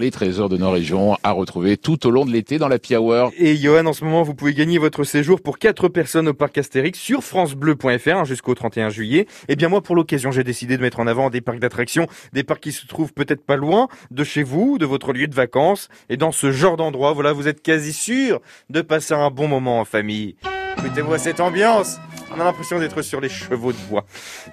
Les trésors de nos régions à retrouver tout au long de l'été dans la Hour. Et Johan, en ce moment, vous pouvez gagner votre séjour pour 4 personnes au parc Astérix sur francebleu.fr jusqu'au 31 juillet. Et bien moi, pour l'occasion, j'ai décidé de mettre en avant des parcs d'attractions, des parcs qui se trouvent peut-être pas loin de chez vous, de votre lieu de vacances. Et dans ce genre d'endroit, voilà, vous êtes quasi sûr de passer un bon moment en famille. Écoutez-moi cette ambiance on a l'impression d'être sur les chevaux de bois.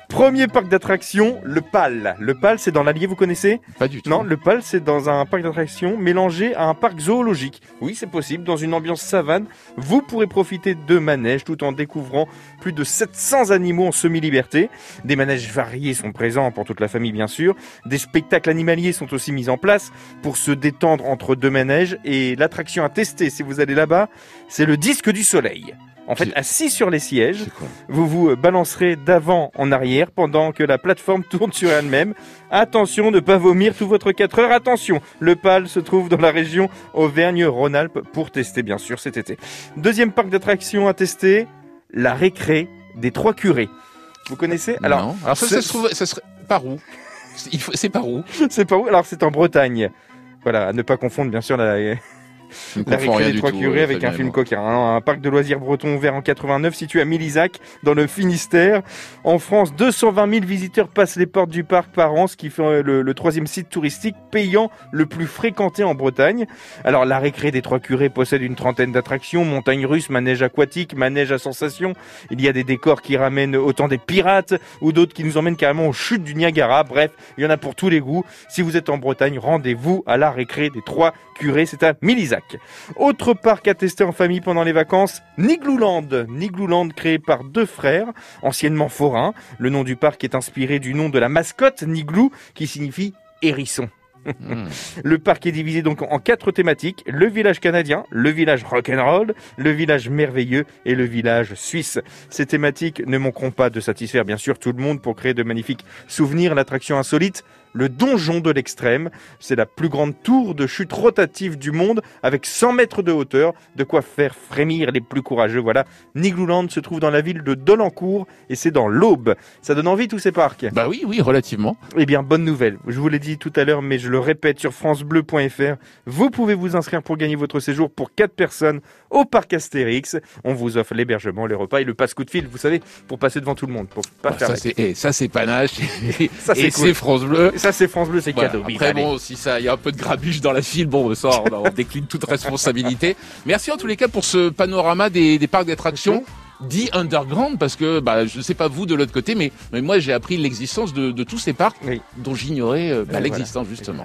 Premier parc d'attractions, le PAL. Le PAL, c'est dans l'Allier, vous connaissez? Pas du tout. Non, le PAL, c'est dans un parc d'attractions mélangé à un parc zoologique. Oui, c'est possible, dans une ambiance savane, vous pourrez profiter de manèges tout en découvrant plus de 700 animaux en semi-liberté. Des manèges variés sont présents pour toute la famille, bien sûr. Des spectacles animaliers sont aussi mis en place pour se détendre entre deux manèges. Et l'attraction à tester, si vous allez là-bas, c'est le disque du soleil. En fait, assis sur les sièges, vous vous balancerez d'avant en arrière pendant que la plateforme tourne sur elle-même. Attention, ne pas vomir tout votre 4 heures. Attention, le PAL se trouve dans la région Auvergne-Rhône-Alpes pour tester bien sûr cet été. Deuxième parc d'attractions à tester, la récré des Trois Curés. Vous connaissez? Alors, Alors ça, se trouve, ça serait par où? C'est par où? C'est par où? Alors c'est en Bretagne. Voilà, à ne pas confondre bien sûr la, la récré des Trois Curés avec un film coquin. Un, parc de loisirs breton ouvert en 89 situé à Milizac dans le Finistère. En France, 220 000 visiteurs passent les portes du parc par an, ce qui fait le, troisième site touristique payant le plus fréquenté en Bretagne. Alors la récré des Trois Curés possède une trentaine d'attractions, montagnes russes, manège aquatique, manège à sensation. Il y a des décors qui ramènent autant des pirates ou d'autres qui nous emmènent carrément aux chutes du Niagara. Bref, il y en a pour tous les goûts. Si vous êtes en Bretagne, rendez-vous à la récré des Trois Curés, c'est à Milizac. Autre parc à tester en famille pendant les vacances, Niglouland. Niglouland créé par deux frères, anciennement forains. Le nom du parc est inspiré du nom de la mascotte Niglou qui signifie hérisson. Hmm. Le parc est divisé donc en quatre thématiques le village canadien, le village rock'n'roll, le village merveilleux et le village suisse. Ces thématiques ne manqueront pas de satisfaire bien sûr tout le monde pour créer de magnifiques souvenirs. L'attraction insolite le donjon de l'extrême. C'est la plus grande tour de chute rotative du monde avec 100 mètres de hauteur, de quoi faire frémir les plus courageux. Voilà, Niglouland se trouve dans la ville de Dolencourt et c'est dans l'Aube. Ça donne envie tous ces parcs? Bah oui, oui, relativement. Eh bien, bonne nouvelle. Je vous l'ai dit tout à l'heure, mais je le répète sur francebleu.fr. Vous pouvez vous inscrire pour gagner votre séjour pour 4 personnes au parc Astérix. On vous offre l'hébergement, les repas et le passe coup de fil, vous savez, pour passer devant tout le monde. Pour pas bah, ça, c'est, eh, ça, c'est panache. ça, c'est, c'est France Bleu ça c'est France Bleu, c'est cadeau. Après bon, si ça, il y a un peu de grabuge dans la file, bon, ça, on, décline toute responsabilité. Merci en tous les cas pour ce panorama des, des parcs d'attractions dit underground parce que bah, je ne sais pas vous de l'autre côté, mais, mais moi j'ai appris l'existence de, de, tous ces parcs dont j'ignorais euh, bah, l'existence justement.